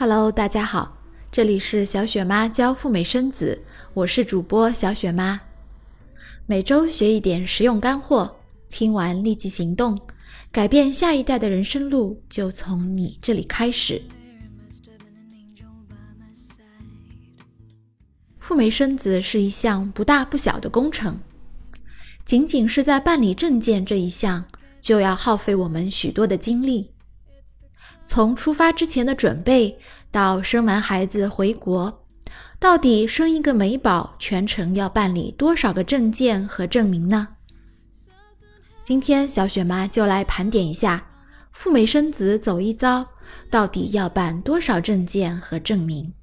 Hello，大家好，这里是小雪妈教赴美生子，我是主播小雪妈。每周学一点实用干货，听完立即行动，改变下一代的人生路就从你这里开始。赴美生子是一项不大不小的工程，仅仅是在办理证件这一项，就要耗费我们许多的精力。从出发之前的准备到生完孩子回国，到底生一个美宝全程要办理多少个证件和证明呢？今天小雪妈就来盘点一下，赴美生子走一遭，到底要办多少证件和证明。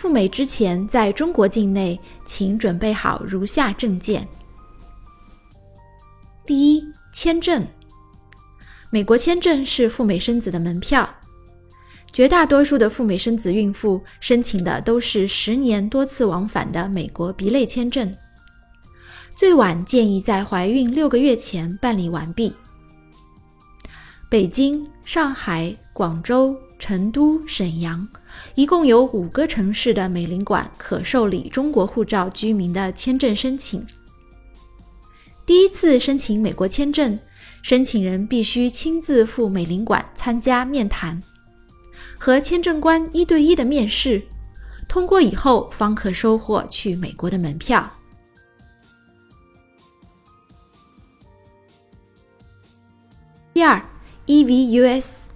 赴美之前，在中国境内，请准备好如下证件：第一，签证。美国签证是赴美生子的门票，绝大多数的赴美生子孕妇申请的都是十年多次往返的美国 B 类签证，最晚建议在怀孕六个月前办理完毕。北京、上海、广州。成都、沈阳，一共有五个城市的美领馆可受理中国护照居民的签证申请。第一次申请美国签证，申请人必须亲自赴美领馆参加面谈，和签证官一对一的面试，通过以后方可收获去美国的门票。第二，EVUS。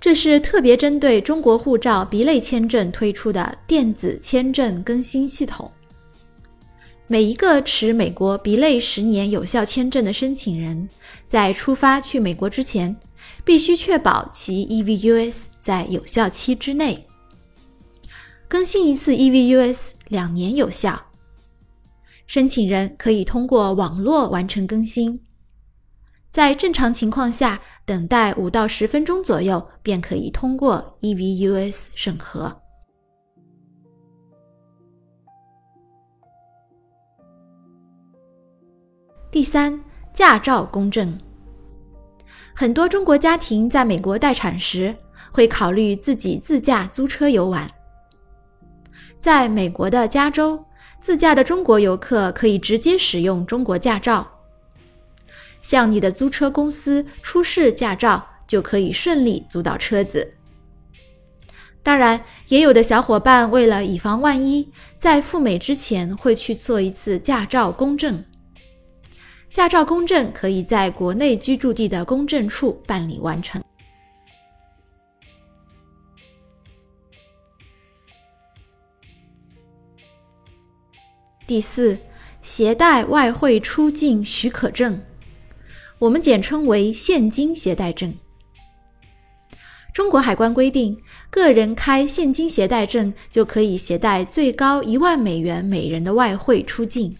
这是特别针对中国护照 B 类签证推出的电子签证更新系统。每一个持美国 B 类十年有效签证的申请人，在出发去美国之前，必须确保其 EVUS 在有效期之内。更新一次 EVUS 两年有效。申请人可以通过网络完成更新。在正常情况下，等待五到十分钟左右，便可以通过 EVUS 审核。第三，驾照公证。很多中国家庭在美国待产时，会考虑自己自驾租车游玩。在美国的加州，自驾的中国游客可以直接使用中国驾照。向你的租车公司出示驾照，就可以顺利租到车子。当然，也有的小伙伴为了以防万一，在赴美之前会去做一次驾照公证。驾照公证可以在国内居住地的公证处办理完成。第四，携带外汇出境许可证。我们简称为现金携带证。中国海关规定，个人开现金携带证就可以携带最高一万美元每人的外汇出境。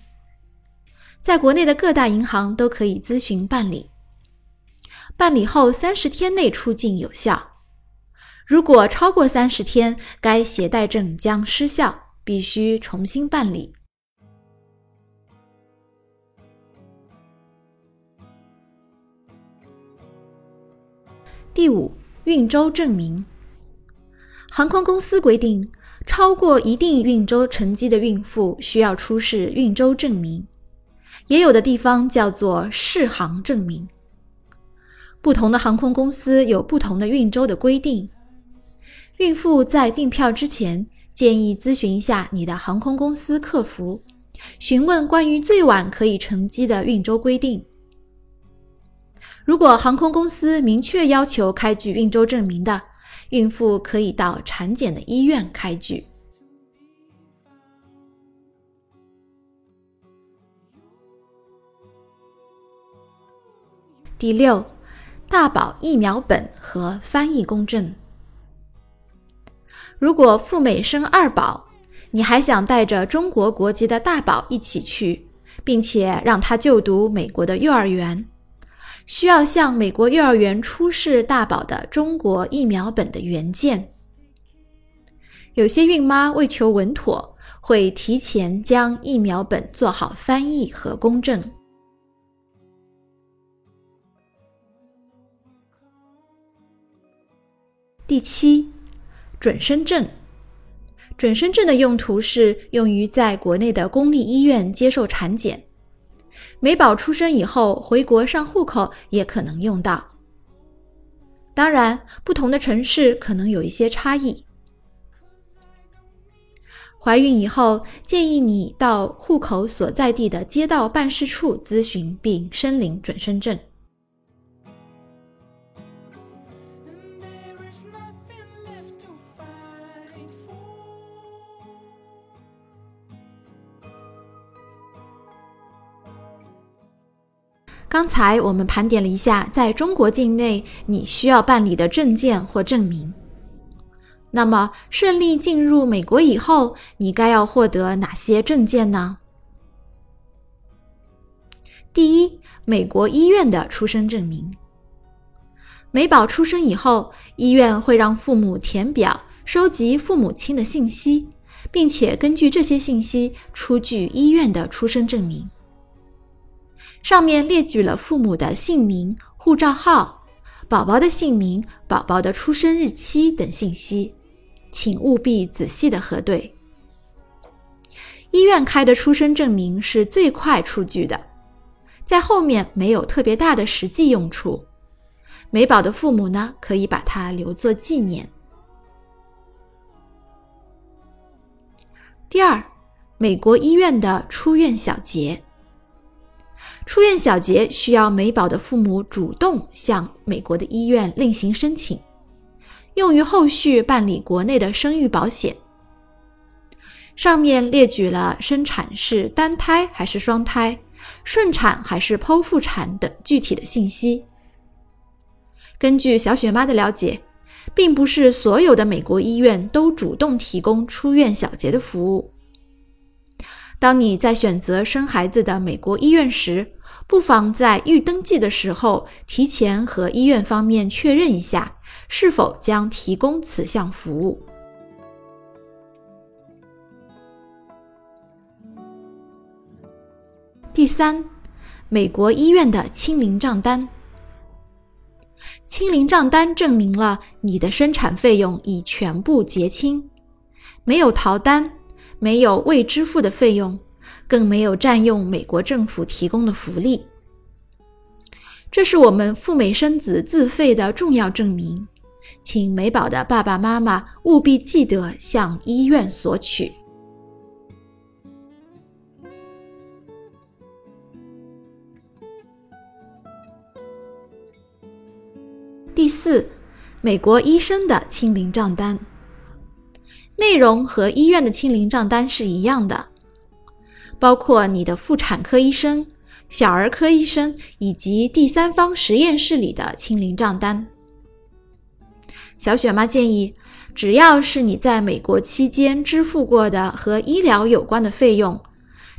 在国内的各大银行都可以咨询办理，办理后三十天内出境有效。如果超过三十天，该携带证将失效，必须重新办理。第五，运周证明。航空公司规定，超过一定运周乘机的孕妇需要出示运周证明，也有的地方叫做适航证明。不同的航空公司有不同的运周的规定。孕妇在订票之前，建议咨询一下你的航空公司客服，询问关于最晚可以乘机的运周规定。如果航空公司明确要求开具孕周证明的，孕妇可以到产检的医院开具。第六，大宝疫苗本和翻译公证。如果赴美生二宝，你还想带着中国国籍的大宝一起去，并且让他就读美国的幼儿园。需要向美国幼儿园出示大宝的中国疫苗本的原件。有些孕妈为求稳妥，会提前将疫苗本做好翻译和公证。第七，准生证。准生证的用途是用于在国内的公立医院接受产检。美宝出生以后回国上户口也可能用到。当然，不同的城市可能有一些差异。怀孕以后，建议你到户口所在地的街道办事处咨询并申领准生证。刚才我们盘点了一下，在中国境内你需要办理的证件或证明。那么，顺利进入美国以后，你该要获得哪些证件呢？第一，美国医院的出生证明。美宝出生以后，医院会让父母填表，收集父母亲的信息，并且根据这些信息出具医院的出生证明。上面列举了父母的姓名、护照号、宝宝的姓名、宝宝的出生日期等信息，请务必仔细的核对。医院开的出生证明是最快出具的，在后面没有特别大的实际用处。美宝的父母呢，可以把它留作纪念。第二，美国医院的出院小结。出院小结需要美宝的父母主动向美国的医院另行申请，用于后续办理国内的生育保险。上面列举了生产是单胎还是双胎、顺产还是剖腹产等具体的信息。根据小雪妈的了解，并不是所有的美国医院都主动提供出院小结的服务。当你在选择生孩子的美国医院时，不妨在预登记的时候提前和医院方面确认一下，是否将提供此项服务。第三，美国医院的清零账单。清零账单证明了你的生产费用已全部结清，没有逃单。没有未支付的费用，更没有占用美国政府提供的福利。这是我们赴美生子自费的重要证明，请美宝的爸爸妈妈务必记得向医院索取。第四，美国医生的清零账单。内容和医院的清零账单是一样的，包括你的妇产科医生、小儿科医生以及第三方实验室里的清零账单。小雪妈建议，只要是你在美国期间支付过的和医疗有关的费用，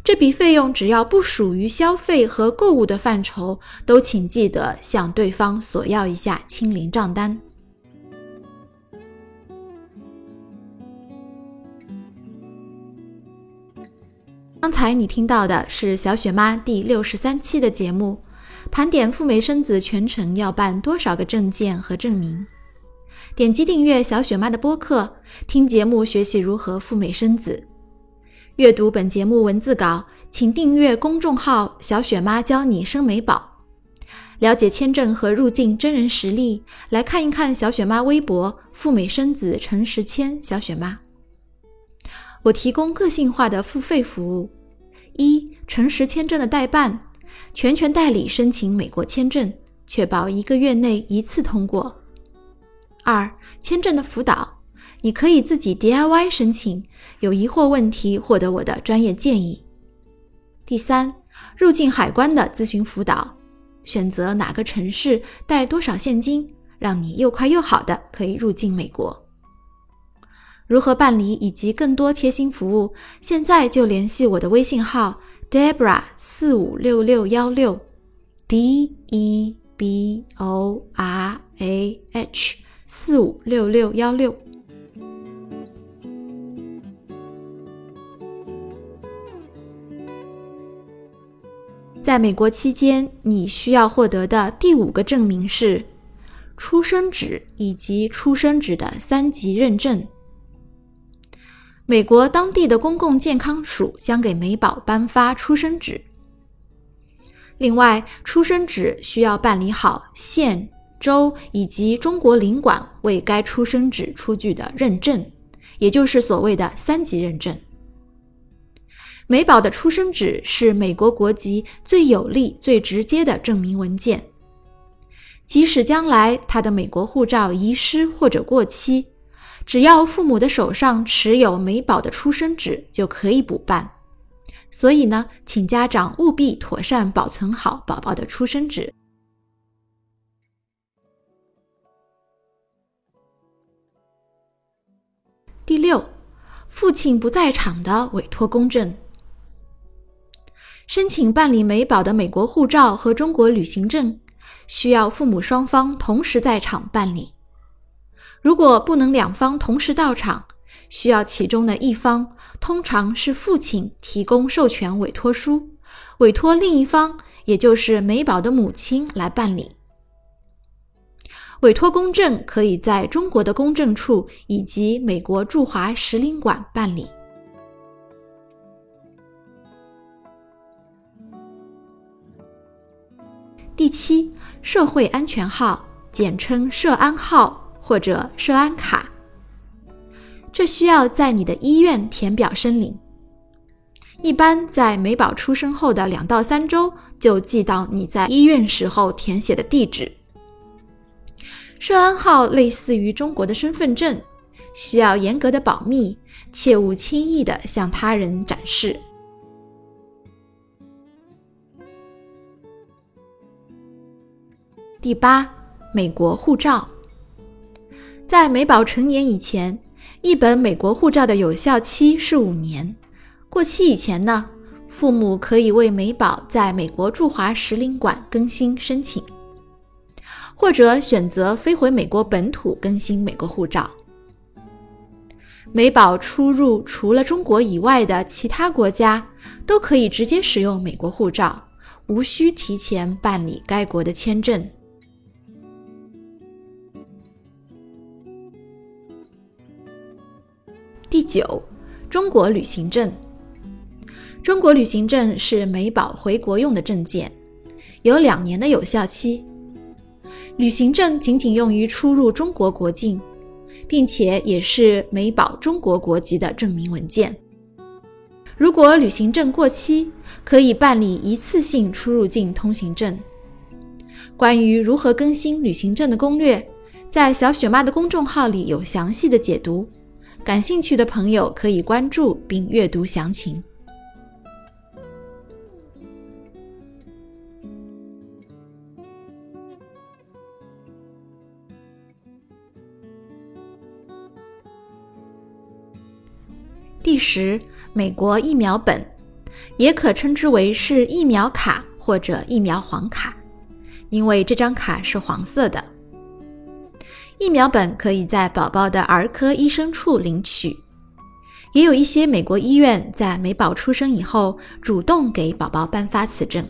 这笔费用只要不属于消费和购物的范畴，都请记得向对方索要一下清零账单。刚才你听到的是小雪妈第六十三期的节目，盘点赴美生子全程要办多少个证件和证明。点击订阅小雪妈的播客，听节目学习如何赴美生子。阅读本节目文字稿，请订阅公众号“小雪妈教你生美宝”。了解签证和入境真人实例，来看一看小雪妈微博“赴美生子陈时谦小雪妈”。我提供个性化的付费服务：一、诚实签证的代办，全权代理申请美国签证，确保一个月内一次通过；二、签证的辅导，你可以自己 DIY 申请，有疑惑问题获得我的专业建议；第三，入境海关的咨询辅导，选择哪个城市带多少现金，让你又快又好的可以入境美国。如何办理以及更多贴心服务现在就联系我的微信号 debra 四五六六幺六 deborah 四五六六幺六在美国期间你需要获得的第五个证明是出生纸以及出生纸的三级认证。美国当地的公共健康署将给美宝颁发出生纸。另外，出生纸需要办理好县、州以及中国领馆为该出生纸出具的认证，也就是所谓的三级认证。美宝的出生纸是美国国籍最有力、最直接的证明文件。即使将来他的美国护照遗失或者过期，只要父母的手上持有美宝的出生纸，就可以补办。所以呢，请家长务必妥善保存好宝宝的出生纸。第六，父亲不在场的委托公证。申请办理美宝的美国护照和中国旅行证，需要父母双方同时在场办理。如果不能两方同时到场，需要其中的一方，通常是父亲提供授权委托书，委托另一方，也就是美宝的母亲来办理。委托公证可以在中国的公证处以及美国驻华使领馆办理。第七，社会安全号，简称社安号。或者社安卡，这需要在你的医院填表申领，一般在美宝出生后的两到三周就寄到你在医院时候填写的地址。社安号类似于中国的身份证，需要严格的保密，切勿轻易的向他人展示。第八，美国护照。在美宝成年以前，一本美国护照的有效期是五年。过期以前呢，父母可以为美宝在美国驻华使领馆更新申请，或者选择飞回美国本土更新美国护照。美宝出入除了中国以外的其他国家，都可以直接使用美国护照，无需提前办理该国的签证。九，中国旅行证。中国旅行证是美宝回国用的证件，有两年的有效期。旅行证仅仅用于出入中国国境，并且也是美宝中国国籍的证明文件。如果旅行证过期，可以办理一次性出入境通行证。关于如何更新旅行证的攻略，在小雪妈的公众号里有详细的解读。感兴趣的朋友可以关注并阅读详情。第十，美国疫苗本，也可称之为是疫苗卡或者疫苗黄卡，因为这张卡是黄色的。疫苗本可以在宝宝的儿科医生处领取，也有一些美国医院在美宝出生以后主动给宝宝颁发此证。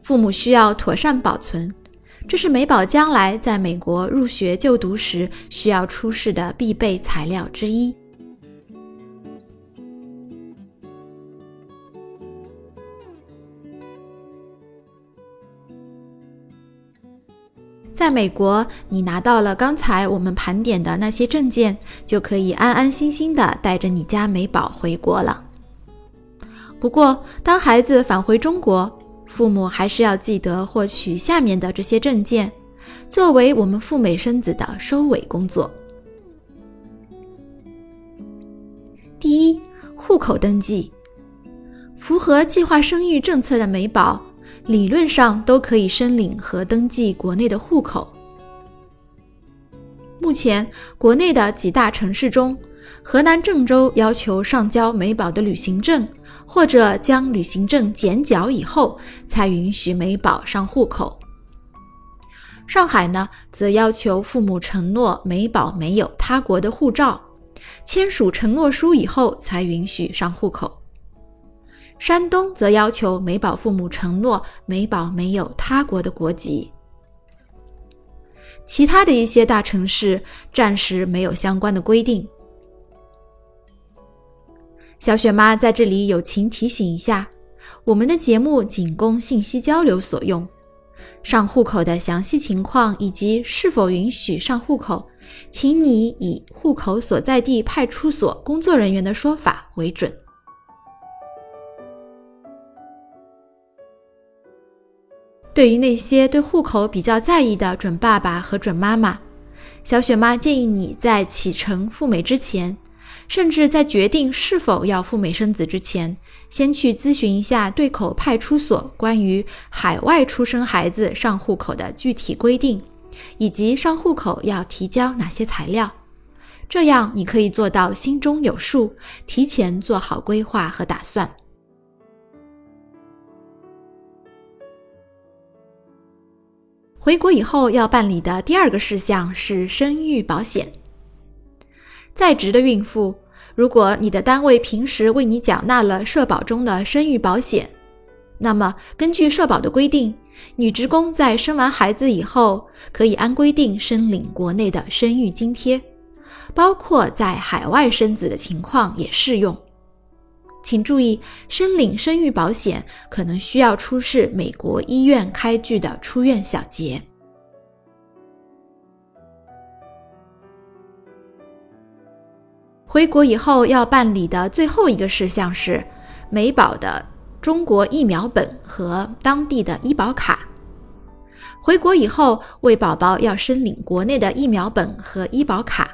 父母需要妥善保存，这是美宝将来在美国入学就读时需要出示的必备材料之一。在美国，你拿到了刚才我们盘点的那些证件，就可以安安心心的带着你家美宝回国了。不过，当孩子返回中国，父母还是要记得获取下面的这些证件，作为我们赴美生子的收尾工作。第一，户口登记，符合计划生育政策的美宝。理论上都可以申领和登记国内的户口。目前，国内的几大城市中，河南郑州要求上交美宝的旅行证，或者将旅行证剪角以后，才允许美宝上户口。上海呢，则要求父母承诺美宝没有他国的护照，签署承诺书以后，才允许上户口。山东则要求美宝父母承诺美宝没有他国的国籍。其他的一些大城市暂时没有相关的规定。小雪妈在这里友情提醒一下，我们的节目仅供信息交流所用，上户口的详细情况以及是否允许上户口，请你以户口所在地派出所工作人员的说法为准。对于那些对户口比较在意的准爸爸和准妈妈，小雪妈建议你在启程赴美之前，甚至在决定是否要赴美生子之前，先去咨询一下对口派出所关于海外出生孩子上户口的具体规定，以及上户口要提交哪些材料。这样你可以做到心中有数，提前做好规划和打算。回国以后要办理的第二个事项是生育保险。在职的孕妇，如果你的单位平时为你缴纳了社保中的生育保险，那么根据社保的规定，女职工在生完孩子以后，可以按规定申领国内的生育津贴，包括在海外生子的情况也适用。请注意，申领生育保险可能需要出示美国医院开具的出院小结。回国以后要办理的最后一个事项是美宝的中国疫苗本和当地的医保卡。回国以后，为宝宝要申领国内的疫苗本和医保卡，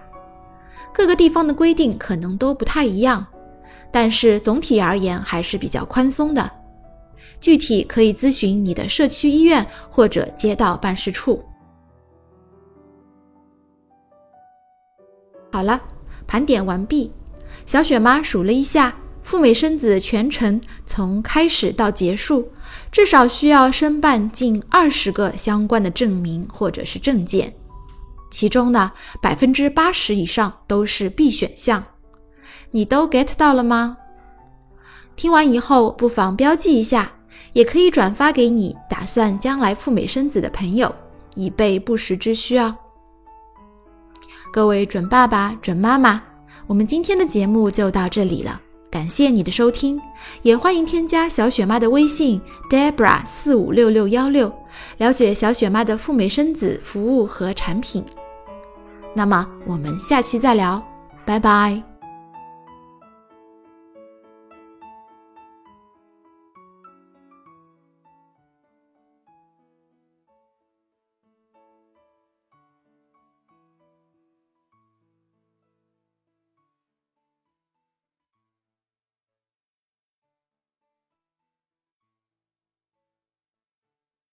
各个地方的规定可能都不太一样。但是总体而言还是比较宽松的，具体可以咨询你的社区医院或者街道办事处。好了，盘点完毕，小雪妈数了一下，赴美生子全程从开始到结束，至少需要申办近二十个相关的证明或者是证件，其中呢，百分之八十以上都是必选项。你都 get 到了吗？听完以后不妨标记一下，也可以转发给你打算将来赴美生子的朋友，以备不时之需哦。各位准爸爸、准妈妈，我们今天的节目就到这里了，感谢你的收听，也欢迎添加小雪妈的微信 Debra 四五六六幺六，了解小雪妈的赴美生子服务和产品。那么我们下期再聊，拜拜。